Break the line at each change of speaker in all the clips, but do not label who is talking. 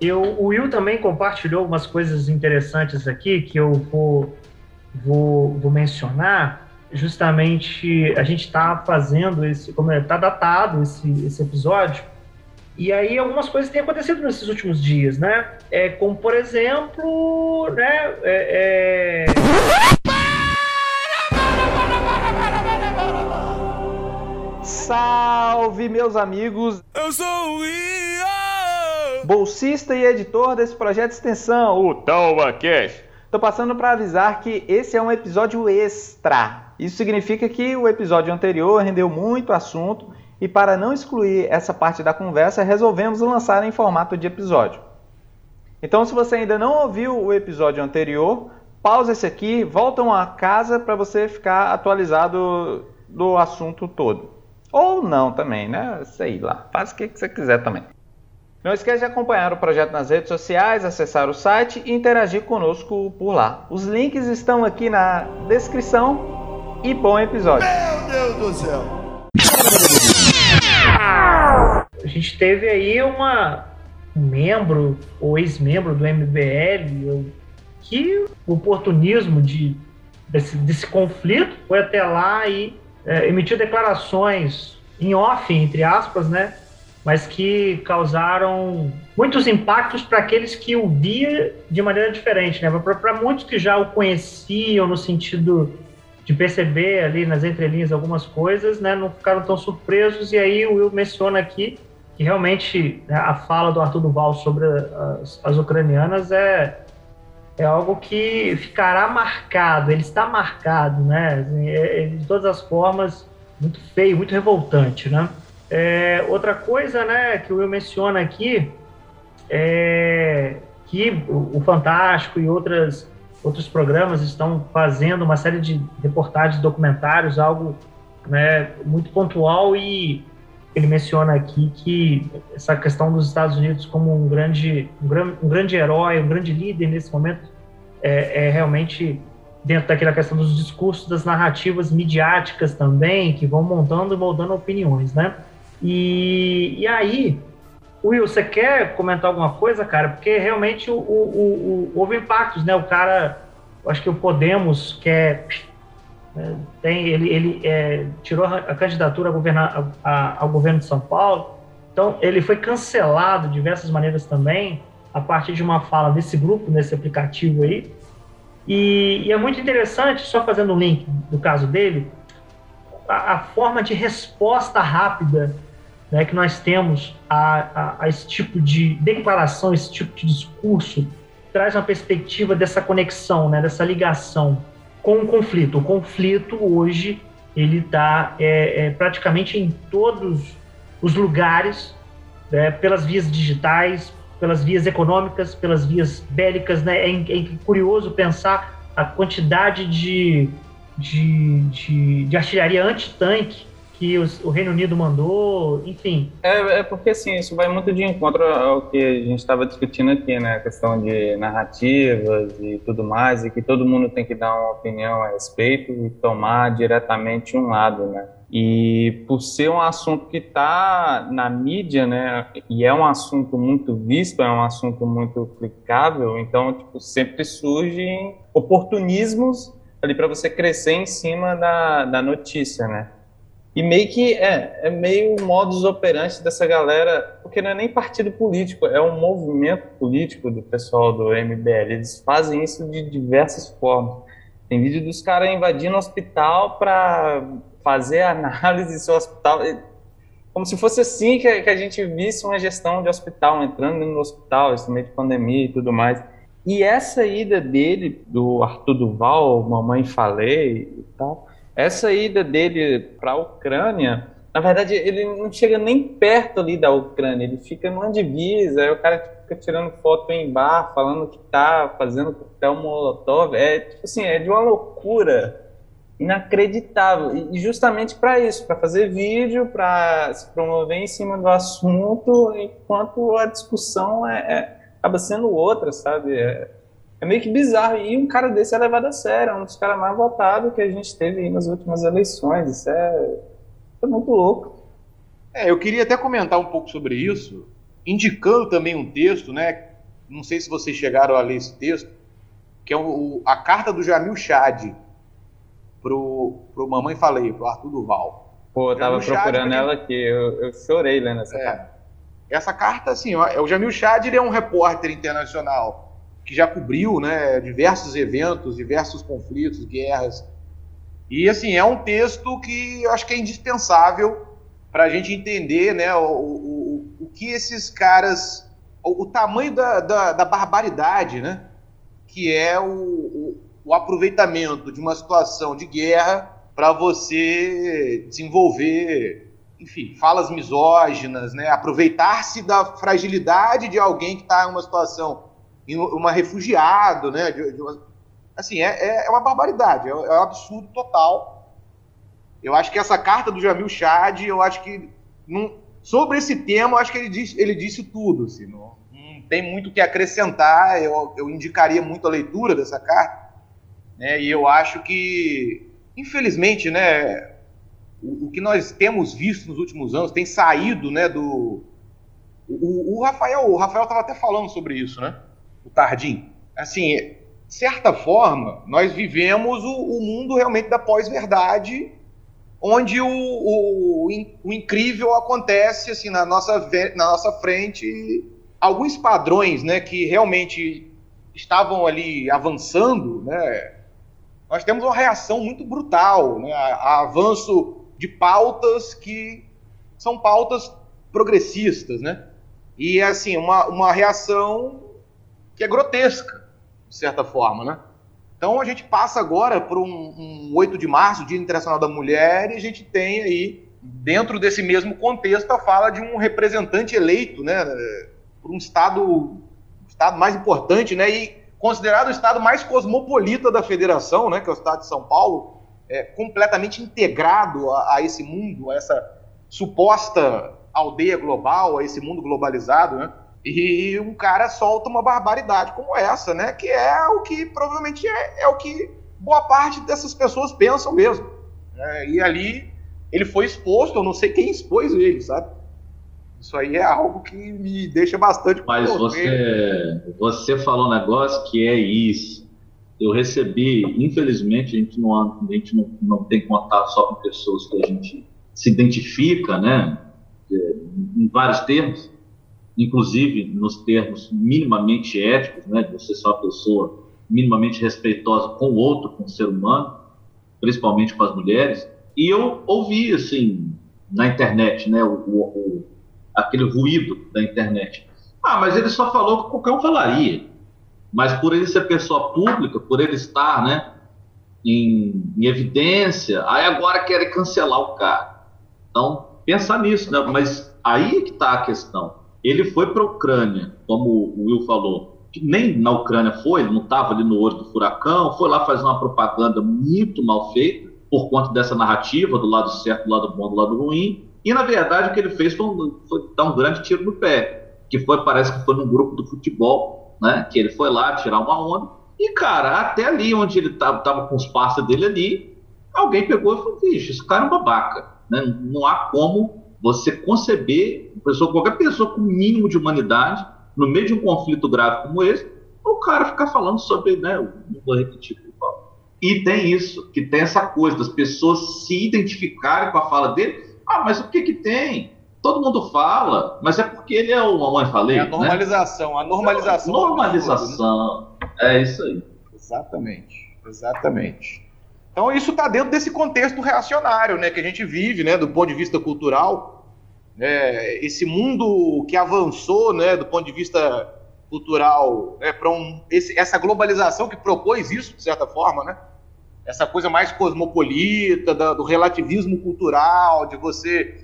Eu, o Will também compartilhou umas coisas interessantes aqui que eu vou, vou, vou mencionar. Justamente a gente está fazendo esse, como está datado esse, esse episódio, e aí algumas coisas têm acontecido nesses últimos dias, né? É, como por exemplo, né? é- é,
Salve, meus amigos! Eu sou o Bolsista e editor desse projeto de extensão, o TalmaCast. Tô passando para avisar que esse é um episódio extra. Isso significa que o episódio anterior rendeu muito assunto e para não excluir essa parte da conversa, resolvemos lançar em formato de episódio. Então, se você ainda não ouviu o episódio anterior, pausa esse aqui, voltam a casa para você ficar atualizado do assunto todo. Ou não também, né? Sei lá. Faz o que você quiser também. Não esqueça de acompanhar o projeto nas redes sociais, acessar o site e interagir conosco por lá. Os links estão aqui na descrição e bom episódio.
Meu Deus do céu.
a gente teve aí uma um membro ou ex-membro do MBL que o oportunismo de, desse, desse conflito foi até lá e é, emitiu declarações em off, entre aspas, né? Mas que causaram muitos impactos para aqueles que o via de maneira diferente, né? Para muitos que já o conheciam no sentido de perceber ali nas entrelinhas algumas coisas, né? Não ficaram tão surpresos e aí o Will menciona aqui que realmente né, a fala do Arthur Duval sobre as, as ucranianas é, é algo que ficará marcado, ele está marcado, né? Assim, é- é, de todas as formas, muito feio, muito revoltante, né? É, outra coisa, né, que o Will menciona aqui é que o, Fantástico e outras, outros programas estão fazendo uma série de reportagens, documentários, algo né, muito pontual e ele menciona aqui que essa questão dos Estados Unidos como um grande, um gran- um grande herói, um grande líder nesse momento é, é realmente dentro daquela questão dos discursos, das narrativas midiáticas também, que vão montando e moldando opiniões, né? E, e aí, Will, você quer comentar alguma coisa, cara? Porque realmente o, o- o- houve impactos, né? O cara, acho que o Podemos quer né, tem ele, ele é, tirou a candidatura a governar, a- ao governo de São Paulo. Então, ele foi cancelado de diversas maneiras também, a partir de uma fala desse grupo, nesse aplicativo aí. E, e é muito interessante, só fazendo um link do caso dele, a, a forma de resposta rápida né, que nós temos a, a- a esse tipo de declaração, esse tipo de discurso, traz uma perspectiva dessa conexão, né, dessa ligação com o conflito. O conflito hoje ele está é, é, praticamente em todos os lugares, né, pelas vias digitais, pelas vias econômicas, pelas vias bélicas. Né? É, é curioso pensar a quantidade de, de, de, de artilharia anti-tanque que os- o Reino Unido mandou, enfim.
É, é porque assim, isso vai muito de encontro ao que a gente estava discutindo aqui, né? A questão de narrativas e tudo mais, e que todo mundo tem que dar uma opinião a respeito e tomar diretamente um lado, né? E por ser um assunto que está na mídia, né? E é um assunto muito visto, é um assunto muito clicável, então tipo, sempre surgem oportunismos ali para você crescer em cima da, da notícia, né? E meio que é, é meio modus operandi dessa galera, porque não é nem partido político, é um movimento político do pessoal do MBL. Eles fazem isso de diversas formas. Tem vídeo dos caras invadindo o hospital para fazer análise do hospital. Como se fosse assim que a, gente visse uma gestão de hospital, entrando no hospital, no meio de pandemia e tudo mais. E essa ida dele, do Arthur Duval, Mamãe Falei e tal, essa ida dele para a Ucrânia, na verdade, ele não chega nem perto ali da Ucrânia, ele fica numa divisa, aí o cara fica tirando foto em bar, falando que tá fazendo coquetel molotov, é tipo assim, é de uma loucura inacreditável. E justamente para isso, para fazer vídeo, para se promover em cima do assunto, enquanto a discussão é, é acaba sendo outra, sabe? É, é, meio que bizarro. E um cara desse é levado a sério, é um dos caras mais votados que a gente teve nas últimas eleições. Isso é é muito louco.
É, eu queria até comentar um pouco sobre isso, indicando também um texto, né? Não sei se vocês chegaram a ler esse texto, que é o, a carta do Jamil Chad pro, pro Mamãe Falei, pro Arthur Duval.
Pô, eu tava procurando Chad, ela aqui, eu, eu, chorei lendo essa é, carta.
Essa carta, assim, ó, é o Jamil Chad ele é um repórter internacional que já cobriu né, diversos eventos, diversos conflitos, guerras e assim, é um texto que eu acho que é indispensável para a gente entender né, o, o, o que esses caras. O, o tamanho da, da, da, barbaridade, né? Que é o, o, o aproveitamento de uma situação de guerra para você desenvolver, enfim, falas misóginas, né? Aproveitar-se da fragilidade de alguém que está em uma situação, uma refugiado, né? De, de uma, assim, é, é uma barbaridade, é, é um absurdo total. Eu acho que essa carta do Jamil Chad, eu acho que sobre esse tema, eu acho que ele disse, ele disse tudo. Assim, não, não tem muito o que acrescentar. Eu, eu indicaria muito a leitura dessa carta. Né, e eu acho que, infelizmente, né, o, o, que nós temos visto nos últimos anos tem saído né, do. O, o Rafael estava até falando sobre isso, né? O Tardim. Assim, de certa forma, nós vivemos o, o mundo realmente da pós-verdade, onde o, o, o, incrível acontece assim na nossa, na nossa frente. Alguns padrões né, que realmente estavam ali avançando, né, nós temos uma reação muito brutal né, a, a avanço de pautas que são pautas progressistas, né? E assim, uma, uma reação que é grotesca de certa forma, né? Então a gente passa agora por um, um 8 de março, Dia Internacional da Mulher, e a gente tem aí, dentro desse mesmo contexto, a fala de um representante eleito, né, por um estado, estado mais importante, né, e considerado o estado mais cosmopolita da federação, né, que é o estado de São Paulo, é, completamente integrado a, a esse mundo, a essa suposta aldeia global, a esse mundo globalizado, né? E um cara solta uma barbaridade como essa, né? Que é o que provavelmente é, é o que boa parte dessas pessoas pensam mesmo. É, e ali ele foi exposto, eu não sei quem expôs ele, sabe? Isso aí é algo que me deixa bastante.
Mas você, você falou um negócio que é isso. Eu recebi, infelizmente, a gente não, a gente não, não tem contato só com pessoas que a gente se identifica, né? Em vários termos inclusive nos termos minimamente éticos, né, de você ser uma pessoa minimamente respeitosa com o outro, com o ser humano, principalmente com as mulheres. E eu ouvi, assim, na internet, né, o, o, aquele ruído da internet. Ah, mas ele só falou que qualquer um falaria. Mas por ele ser pessoa pública, por ele estar, né, em, em evidência, aí agora querem cancelar o cara. Então, pensar nisso, né? Mas aí é que está a questão ele foi para a Ucrânia, como o Will falou, que nem na Ucrânia foi, ele não estava ali no olho do furacão, foi lá fazer uma propaganda muito mal feita, por conta dessa narrativa do lado certo, do lado bom, do lado ruim. E na verdade o que ele fez foi, um, foi dar um grande tiro no pé, que foi parece que foi num grupo do futebol, né? Que ele foi lá tirar uma onda. E cara, até ali onde ele estava tava com os parceiros dele ali, alguém pegou e falou: "Vixe, esse cara é um babaca", né? Não há como você conceber, pessoa, qualquer pessoa com mínimo de humanidade, no meio de um conflito grave como esse, o cara ficar falando sobre, né, não vou repetir E tem isso, que tem essa coisa das pessoas se identificarem com a fala dele. Ah, mas o que que tem? Todo mundo fala, mas é porque ele é o mamãe falei. É
a normalização, né? a normalização.
Normalização, é isso aí.
Exatamente, exatamente. Então isso está dentro desse contexto reacionário, né, que a gente vive, né, do ponto de vista cultural, né, esse mundo que avançou, né, do ponto de vista cultural, né, para um, esse, essa globalização que propôs isso, de certa forma, né? Essa coisa mais cosmopolita, da, do relativismo cultural, de você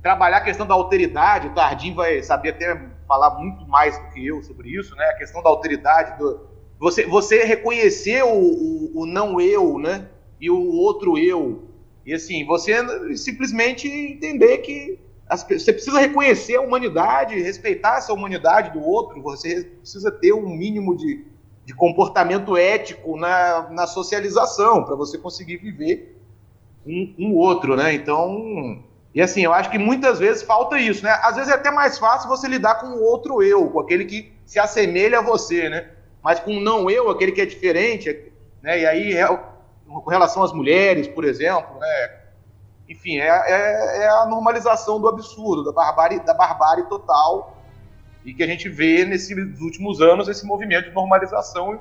trabalhar a questão da alteridade. O Tardim vai saber até falar muito mais do que eu sobre isso, né? A questão da alteridade, do, você, você reconhecer o, o, o não eu, né? E o outro eu. E assim, você simplesmente entender que as, você precisa reconhecer a humanidade, respeitar essa humanidade do outro, você precisa ter um mínimo de, de comportamento ético na, na socialização para você conseguir viver um, um outro, né? Então, e assim, eu acho que muitas vezes falta isso, né? Às vezes é até mais fácil você lidar com o outro eu, com aquele que se assemelha a você, né? Mas com não eu, aquele que é diferente, né? E aí, é com relação às mulheres, por exemplo, né? enfim, é, é, é, a normalização do absurdo, da barbárie, da barbárie total, e que a gente vê nesses últimos anos esse movimento de normalização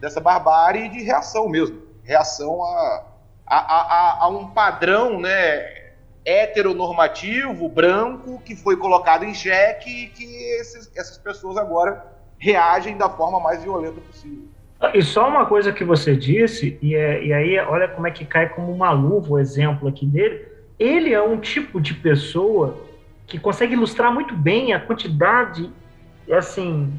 dessa barbárie e de reação mesmo, reação a, a, a, a um padrão, né, heteronormativo, branco, que foi colocado em xeque e que esses, essas pessoas agora reagem da forma mais violenta possível.
E só uma coisa que você disse, e, é, e aí olha como é que cai como uma luva o exemplo aqui dele. Ele é um tipo de pessoa que consegue ilustrar muito bem a quantidade, assim,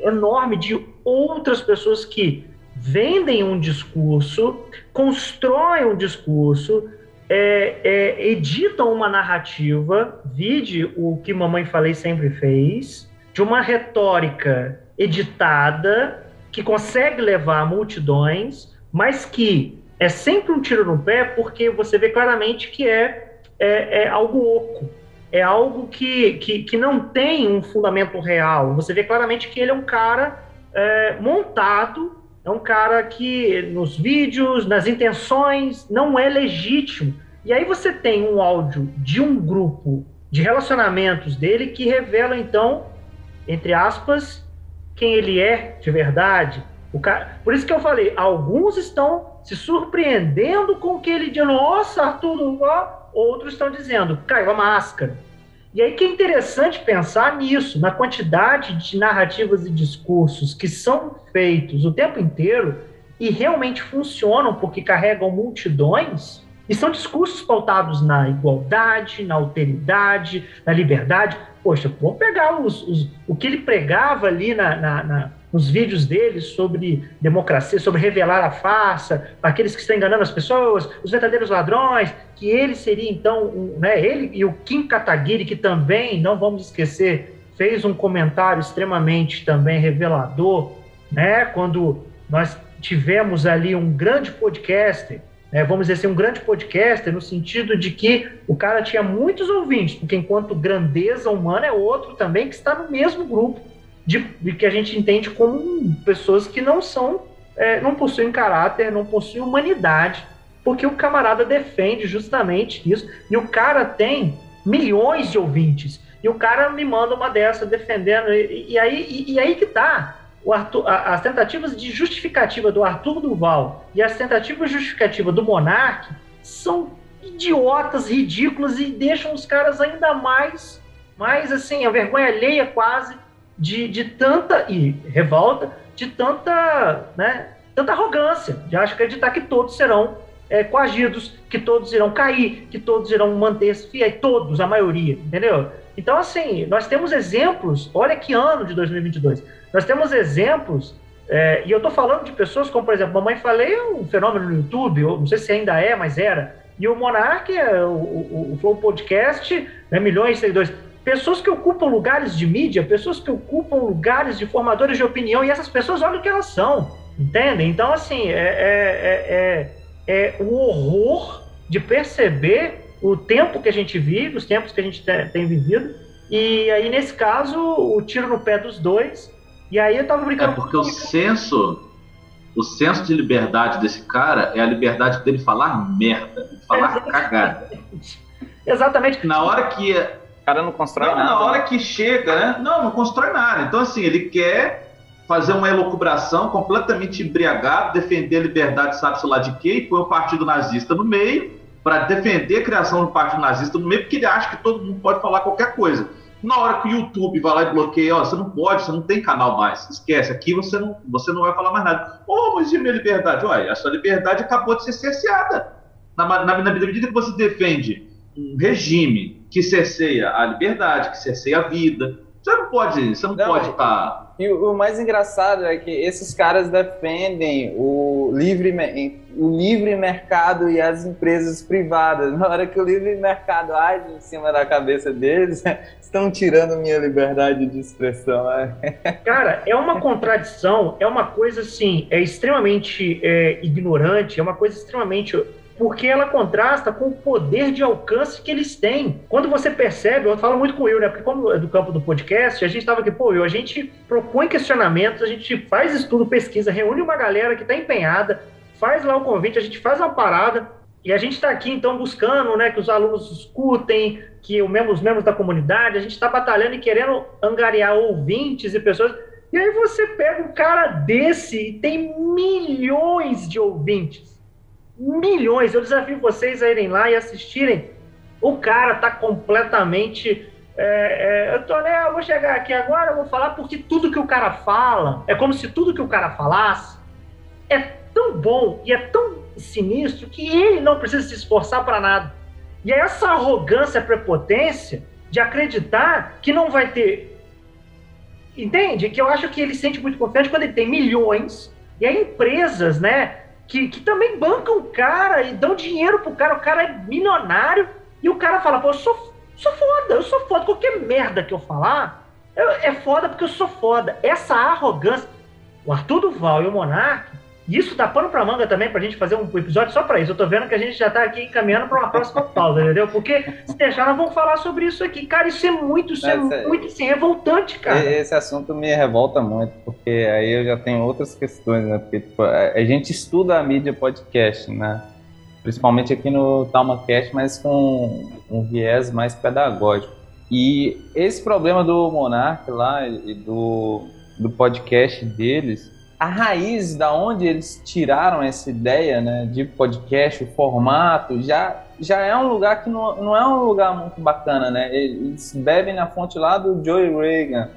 enorme de outras pessoas que vendem um discurso, constroem um discurso, é, é, editam uma narrativa, vide o que Mamãe Falei sempre fez, de uma retórica editada que consegue levar multidões, mas que é sempre um tiro no pé, porque você vê claramente que é, é, é algo oco, é algo que, que, que, não tem um fundamento real. Você vê claramente que ele é um cara é, montado, é um cara que nos vídeos, nas intenções, não é legítimo. E aí você tem um áudio de um grupo de relacionamentos dele que revela, então, entre aspas, quem ele é de verdade. O cara... Por isso que eu falei, alguns estão se surpreendendo com o que ele diz, nossa, Arthur Duval, outros estão dizendo, caiu a máscara. E aí que é interessante pensar nisso, na quantidade de narrativas e discursos que são feitos o tempo inteiro e realmente funcionam porque carregam multidões, e são discursos pautados na igualdade, na alteridade, na liberdade. Poxa, vamos pegar os, os, o que ele pregava ali na, na, na, nos vídeos dele sobre democracia, sobre revelar a farsa, aqueles que estão enganando as pessoas, os verdadeiros ladrões, que ele seria então, um, né, ele e o Kim Kataguiri, que também, não vamos esquecer, fez um comentário extremamente também revelador, né, quando nós tivemos ali um grande podcaster é, vamos dizer assim, um grande podcaster no sentido de que o cara tinha muitos ouvintes, porque enquanto grandeza humana é outro também que está no mesmo grupo de, que a gente entende como pessoas que não são, é, não possuem caráter, não possuem humanidade, porque o camarada defende justamente isso e o cara tem milhões de ouvintes e o cara me manda uma dessa defendendo e, e aí e, e aí que tá Arthur, as tentativas de justificativa do Arthur Duval e as tentativas justificativa do Monark são idiotas, ridículas e deixam os caras ainda mais, mais assim, a vergonha alheia quase de, de tanta e revolta, de tanta, né, tanta arrogância, de acho acreditar que todos serão é, coagidos, que todos irão cair, que todos irão manter-se fiéis, todos, a maioria, entendeu? Então, assim, nós temos exemplos, olha que ano de 2022, nós temos exemplos, é, e eu estou falando de pessoas como, por exemplo, Mamãe Falei é um fenômeno no YouTube, eu não sei se ainda é, mas era. E o Monark, é, o, o, o Flow Podcast, né, milhões de seguidores. Pessoas que ocupam lugares de mídia, pessoas que ocupam lugares de formadores de opinião, e essas pessoas, olha o que elas são, entendem? Então, assim, é, é, é, é o horror de perceber o tempo que a gente vive, os tempos que a gente tem vivido, e aí, nesse caso, o tiro no pé dos dois, e aí eu tava brincando.
É porque o senso, o senso de liberdade desse cara é a liberdade dele falar merda, de falar Exatamente. cagada.
Exatamente.
Na hora que. O
cara não constrói não,
nada. Na hora que chega, né? Não, não constrói nada. Então, assim, ele quer fazer uma elucubração completamente embriagado, defender a liberdade, sabe-se lá de quê, e põe o partido nazista no meio, para defender a criação do partido nazista no meio, porque ele acha que todo mundo pode falar qualquer coisa. Na hora que o YouTube vai lá e bloqueia, ó, você não pode, você não tem canal mais. Esquece, aqui você não, você não vai falar mais nada. Oh, mas e minha liberdade? Olha, a sua liberdade acabou de ser cerceada. Na, na, na medida que você defende um regime que cerceia a liberdade, que cerceia a vida, você não pode, você não, não pode estar. Tá...
E o mais engraçado é que esses caras defendem o livre, o livre mercado e as empresas privadas. Na hora que o livre mercado age em cima da cabeça deles, estão tirando minha liberdade de expressão.
É. Cara, é uma contradição, é uma coisa assim, é extremamente é, ignorante, é uma coisa extremamente porque ela contrasta com o poder de alcance que eles têm. Quando você percebe, eu falo muito com o Will, né? Porque como é do campo do podcast, a gente estava aqui, pô, Will, a gente propõe questionamentos, a gente faz estudo, pesquisa, reúne uma galera que está empenhada, faz lá o convite, a gente faz uma parada, e a gente está aqui, então, buscando né, que os alunos escutem, que os membros da comunidade, a gente está batalhando e querendo angariar ouvintes e pessoas. E aí você pega um cara desse e tem milhões de ouvintes milhões. Eu desafio vocês a irem lá e assistirem. O cara tá completamente. É, é, eu tô, né, eu vou chegar aqui agora, eu vou falar porque tudo que o cara fala é como se tudo que o cara falasse é bom e é tão sinistro que ele não precisa se esforçar para nada. E é essa arrogância, prepotência de acreditar que não vai ter. Entende? Que eu acho que ele sente muito confiante quando ele tem milhões e aí empresas, né? que, que também bancam o cara e dão dinheiro pro cara, o cara é milionário, e o cara fala, pô, eu sou, sou foda, eu sou foda, qualquer merda que eu falar, eu, é foda porque eu sou foda. Essa arrogância, o Arthur Duval e o Monark e isso dá pano pra manga também pra gente fazer um episódio só pra isso. Eu tô vendo que a gente já tá aqui caminhando pra uma próxima pausa, entendeu? Porque se deixar, nós vamos falar sobre isso aqui. Cara, isso é muito, isso é, muito assim, revoltante, cara.
Esse assunto me revolta muito, porque aí eu já tenho outras questões, né? Porque tipo, a gente estuda a mídia podcast, né? Principalmente aqui no TalmaCast, mas com um viés mais pedagógico. E esse problema do Monark lá e do, do podcast deles a raiz da onde eles tiraram essa ideia né, de podcast, o formato, já, já é um lugar que não, não é um lugar muito bacana, né? Eles bebem na fonte lá do Joey Reagan.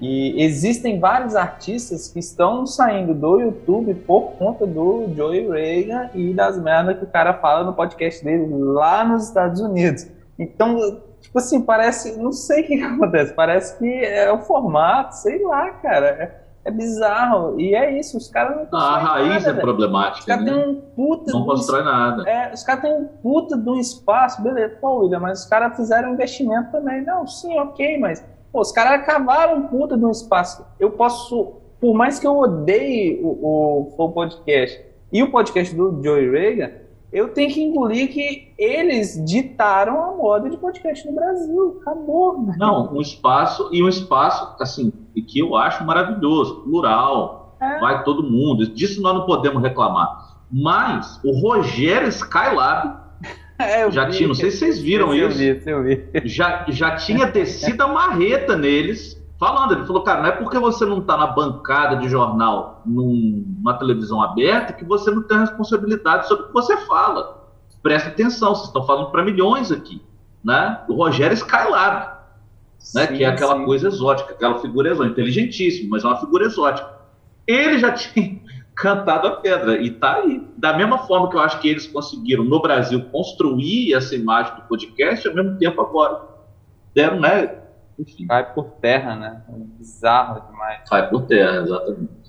E existem vários artistas que estão saindo do YouTube por conta do Joey Reagan e das merdas que o cara fala no podcast dele lá nos Estados Unidos. Então, tipo assim, parece. Não sei o que, acontece. Parece que é o formato, sei lá, cara. É, bizarro. E é isso, os caras
não A raiz nada, é problemática. Os
caras
né?
têm um puta.
Não constrói nada.
É, os caras têm um puta de um espaço, beleza. Pô, William, mas os caras fizeram investimento também. Não, sim, ok, mas. Pô, os caras acabaram um puta de um espaço. Eu posso. Por mais que eu odeie o, o, o podcast e o podcast do Joey Reagan, eu tenho que engolir que eles ditaram a moda de podcast no Brasil. Acabou.
Não, um espaço e um espaço, assim, que eu acho maravilhoso, plural, é. vai todo mundo. Disso nós não podemos reclamar. Mas o Rogério Skylab é, já vi, tinha, não sei se vocês viram isso.
Eu vi, eu vi.
Já, já tinha descido a marreta neles falando. Ele falou, cara, não é porque você não está na bancada de jornal numa televisão aberta que você não tem responsabilidade sobre o que você fala. Presta atenção, vocês estão falando para milhões aqui. Né? O Rogério Skylab, né? que é aquela sim. coisa exótica, aquela figura exótica, inteligentíssimo, mas é uma figura exótica. Ele já tinha cantado a pedra e está aí. Da mesma forma que eu acho que eles conseguiram no Brasil construir essa imagem do podcast, ao mesmo tempo agora deram, né,
enfim. Vai por terra, né? Bizarro demais.
Vai por terra, exatamente.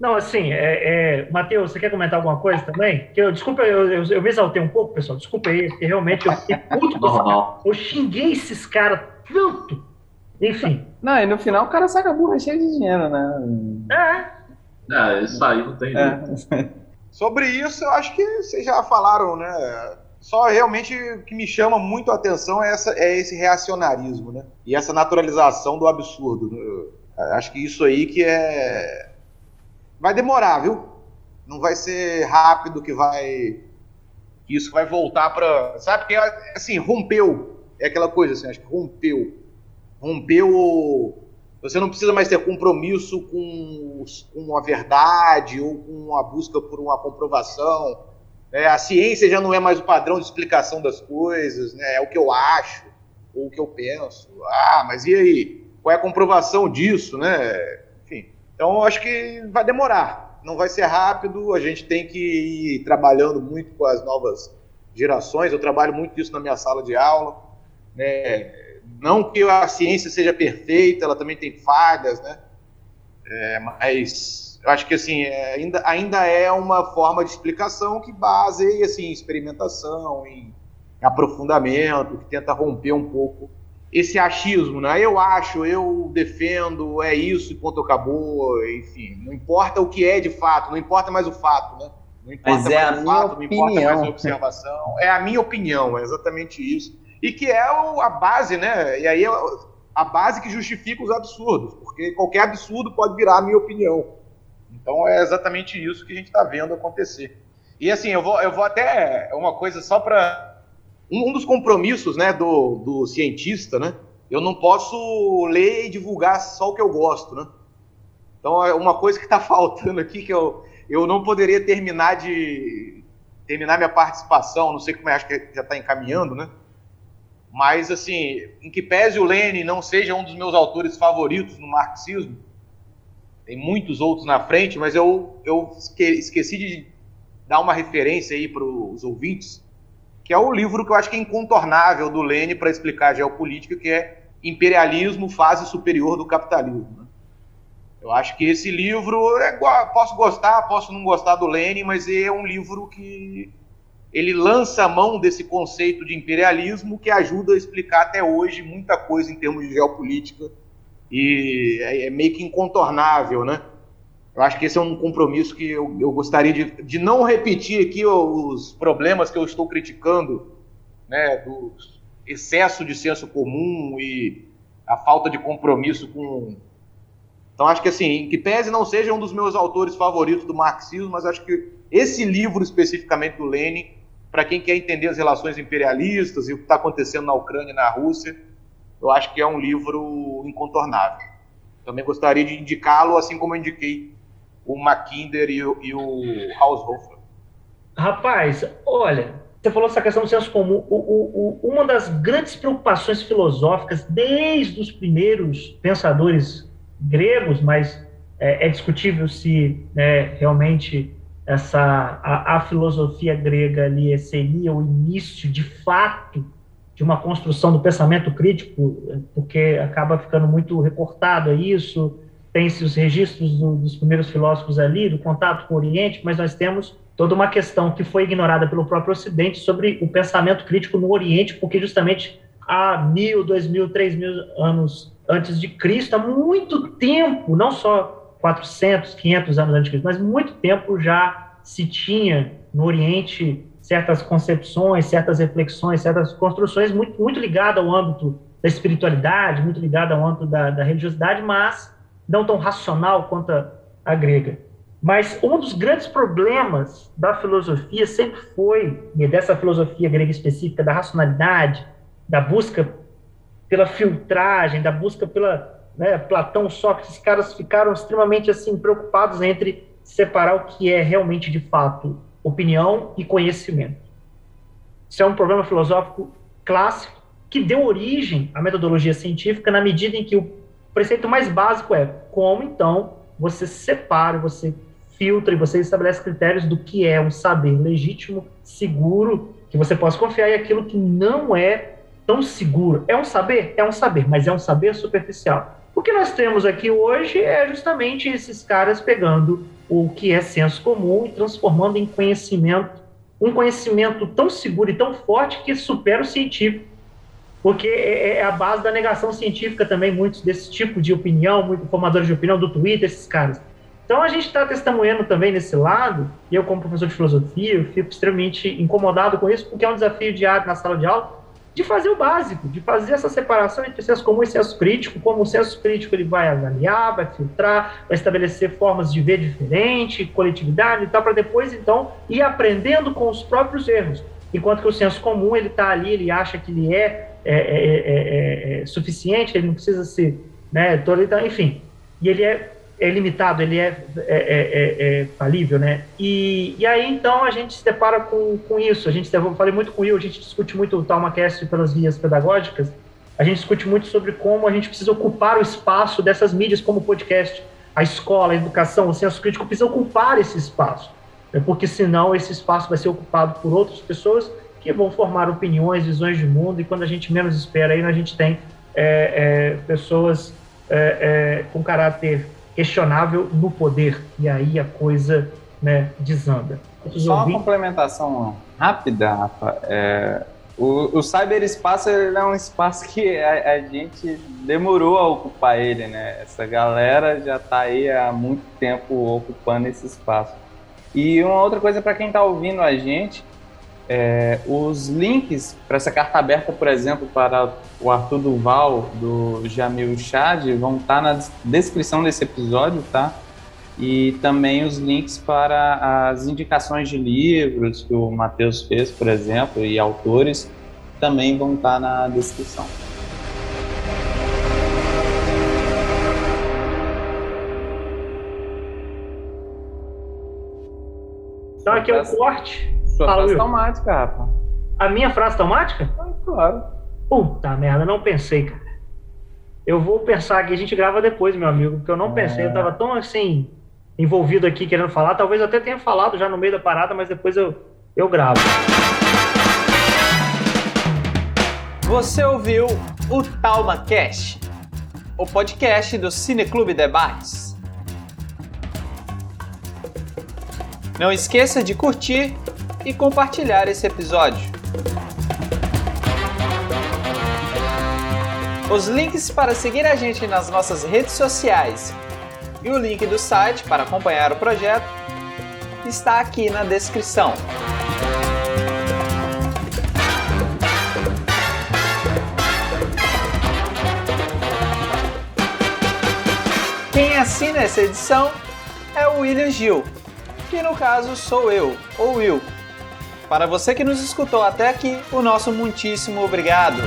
Não, assim, é, é, Matheus, você quer comentar alguma coisa também? Que eu, desculpa, eu, eu, eu me exaltei um pouco, pessoal. Desculpa aí, porque realmente eu fiquei puto Eu xinguei esses caras tanto. Enfim.
Não, e no final o cara saca a burra cheia de dinheiro, né?
É. É, isso aí não tem. É.
Sobre isso, eu acho que vocês já falaram, né? Só realmente o que me chama muito a atenção é, essa, é esse reacionarismo, né? E essa naturalização do absurdo. Né? Acho que isso aí que é. Vai demorar, viu? Não vai ser rápido que vai. Que isso vai voltar para. Sabe? Porque, assim, rompeu. É aquela coisa, assim, acho que rompeu. Rompeu. Você não precisa mais ter compromisso com, com a verdade ou com a busca por uma comprovação é, a ciência já não é mais o padrão de explicação das coisas, né? é o que eu acho. ou o que eu penso. Ah, mas e aí? Qual é a comprovação disso, né? Enfim, então acho que vai demorar. Não vai ser rápido, a gente tem que ir trabalhando muito com as novas gerações. Eu trabalho muito isso na minha sala de aula. Né? Não que a ciência seja perfeita, ela também tem falhas, né? É, mas eu acho que assim é, ainda, ainda é uma forma de explicação que baseia assim, em experimentação, em, em aprofundamento, que tenta romper um pouco esse achismo, né? Eu acho, eu defendo, é isso e ponto acabou, enfim, não importa o que é de fato, não importa mais o fato, né? Não importa
Mas é
mais
a
o
minha
fato, não importa mais a
opinião.
observação. É a minha opinião, é exatamente isso. E que é o- a base, né? E aí é a base que justifica os absurdos, porque qualquer absurdo pode virar a minha opinião. Então é exatamente isso que a gente está vendo acontecer. E assim, eu vou, eu vou até uma coisa só para um, um dos compromissos, né, do, do cientista, né? Eu não posso ler e divulgar só o que eu gosto, né? Então é uma coisa que está faltando aqui que eu, eu não poderia terminar de terminar minha participação, não sei como é, acho que já está encaminhando, né? Mas assim, em que pese o Lenin não seja um dos meus autores favoritos no marxismo, tem muitos outros na frente, mas eu, eu esque- esqueci de dar uma referência aí para os ouvintes, que é o livro que eu acho que é incontornável do Lenin para explicar a geopolítica, que é Imperialismo, Fase Superior do Capitalismo. né? Eu acho que esse livro, é posso gostar, posso não gostar do Lenin, mas é um livro que ele lança a mão desse conceito de imperialismo que ajuda a explicar até hoje muita coisa em termos de geopolítica e é, é meio que incontornável, né? Eu acho que esse é um compromisso que eu, eu gostaria de, de não repetir aqui os problemas que eu estou criticando, né, do excesso de senso comum e a falta de compromisso com. Então acho que assim, que pese não seja um dos meus autores favoritos do marxismo, mas acho que esse livro especificamente do Lenin, para quem quer entender as relações imperialistas e o que está acontecendo na Ucrânia e na Rússia, eu acho que é um livro incontornável. Também gostaria de indicá-lo, assim como eu indiquei o Mackinder e o, e o Haushofer.
Rapaz, olha, você falou essa questão do senso comum. O- o- o- uma das grandes preocupações filosóficas, desde os primeiros pensadores gregos, mas é, é discutível se né, realmente essa a, a filosofia grega ali seria o início, de fato, de uma construção do pensamento crítico, porque acaba ficando muito recortado isso. Tem-se os registros do- dos primeiros filósofos ali, do contato com o Oriente, mas nós temos toda uma questão que foi ignorada pelo próprio Ocidente sobre o pensamento crítico no Oriente, porque justamente há mil, dois mil, três mil anos antes de Cristo, há muito tempo, não só 400, 500 anos antes de Cristo, mas muito tempo já se tinha no Oriente certas concepções, certas reflexões, certas construções muito, muito ligadas ao âmbito da espiritualidade, muito ligadas ao âmbito da, da religiosidade, mas não tão racional quanto a, a grega. Mas um dos grandes problemas da filosofia sempre foi, e dessa filosofia grega específica, da racionalidade, da busca pela filtragem, da busca pela né, Platão, Sócrates, esses caras ficaram extremamente assim preocupados entre separar o que é realmente de fato opinião e conhecimento. Isso é um problema filosófico clássico que deu origem à metodologia científica na medida em que o preceito mais básico é como então você separa, você filtra e você estabelece critérios do que é um saber legítimo, seguro, que você possa confiar e aquilo que não é tão seguro. É um saber? É um saber, mas é um saber superficial. O que nós temos aqui hoje é justamente esses caras pegando o que é senso comum e transformando em conhecimento, um conhecimento tão seguro e tão forte que supera o científico. Porque é é a base da negação científica também, muitos desse tipo de opinião, muitos formadores de opinião do Twitter, esses caras. Então a gente está testemunhando também nesse lado, e eu como professor de filosofia, eu fico extremamente incomodado com isso, porque é um desafio diário na sala de aula, de fazer o básico, de fazer essa separação entre senso comum e senso crítico, como o senso crítico ele vai avaliar, vai filtrar, vai estabelecer formas de ver diferente, coletividade e tal, para depois então ir aprendendo com os próprios erros. Enquanto que o senso comum ele está ali, ele acha que ele é, é, é, é, é suficiente, ele não precisa ser, né, todo, então, enfim, e ele é é limitado, ele é, é, é, é falível, né? E, e aí, então, a gente se depara com, com isso. A gente, eu falei muito com o Will, a gente discute muito o TalmaCast pelas vias pedagógicas, a gente discute muito sobre como a gente precisa ocupar o espaço dessas mídias como o podcast, a escola, a educação, o senso crítico precisa ocupar esse espaço, né? porque senão esse espaço vai ser ocupado por outras pessoas que vão formar opiniões, visões de mundo, e quando a gente menos espera, aí a gente tem é, é, pessoas é, é, com caráter questionável no poder, e aí a coisa né, desanda.
Só uma complementação rápida, Rafa. É, o, o cyberespaço é um espaço que a, a, gente demorou a ocupar ele, né? Essa galera já está aí há muito tempo ocupando esse espaço. E uma outra coisa para quem está ouvindo a gente, é, os links para essa carta aberta, por exemplo, para o Arthur Duval, do Jamil Chad, vão estar tá na descrição desse episódio, tá? E também os links para as indicações de livros que o Matheus fez, por exemplo, e autores, também vão estar tá na descrição.
Então aqui é o corte
sua Fala, frase Will. automática, Rafa.
A minha frase automática?
Ah, claro.
Puta merda, não pensei, cara. Eu vou pensar aqui, a gente grava depois, meu amigo, porque eu não é. pensei, eu tava tão assim, envolvido aqui querendo falar. Talvez eu até tenha falado já no meio da parada, mas depois eu, eu gravo.
Você ouviu o Talma Cast, o podcast do Cineclube Debates. Não esqueça de curtir e compartilhar esse episódio. Os links para seguir a gente nas nossas redes sociais e o link do site para acompanhar o projeto está aqui na descrição. Quem assina essa edição é o William Gil que no caso sou eu, ou Will. Para você que nos escutou até aqui, o nosso muitíssimo obrigado.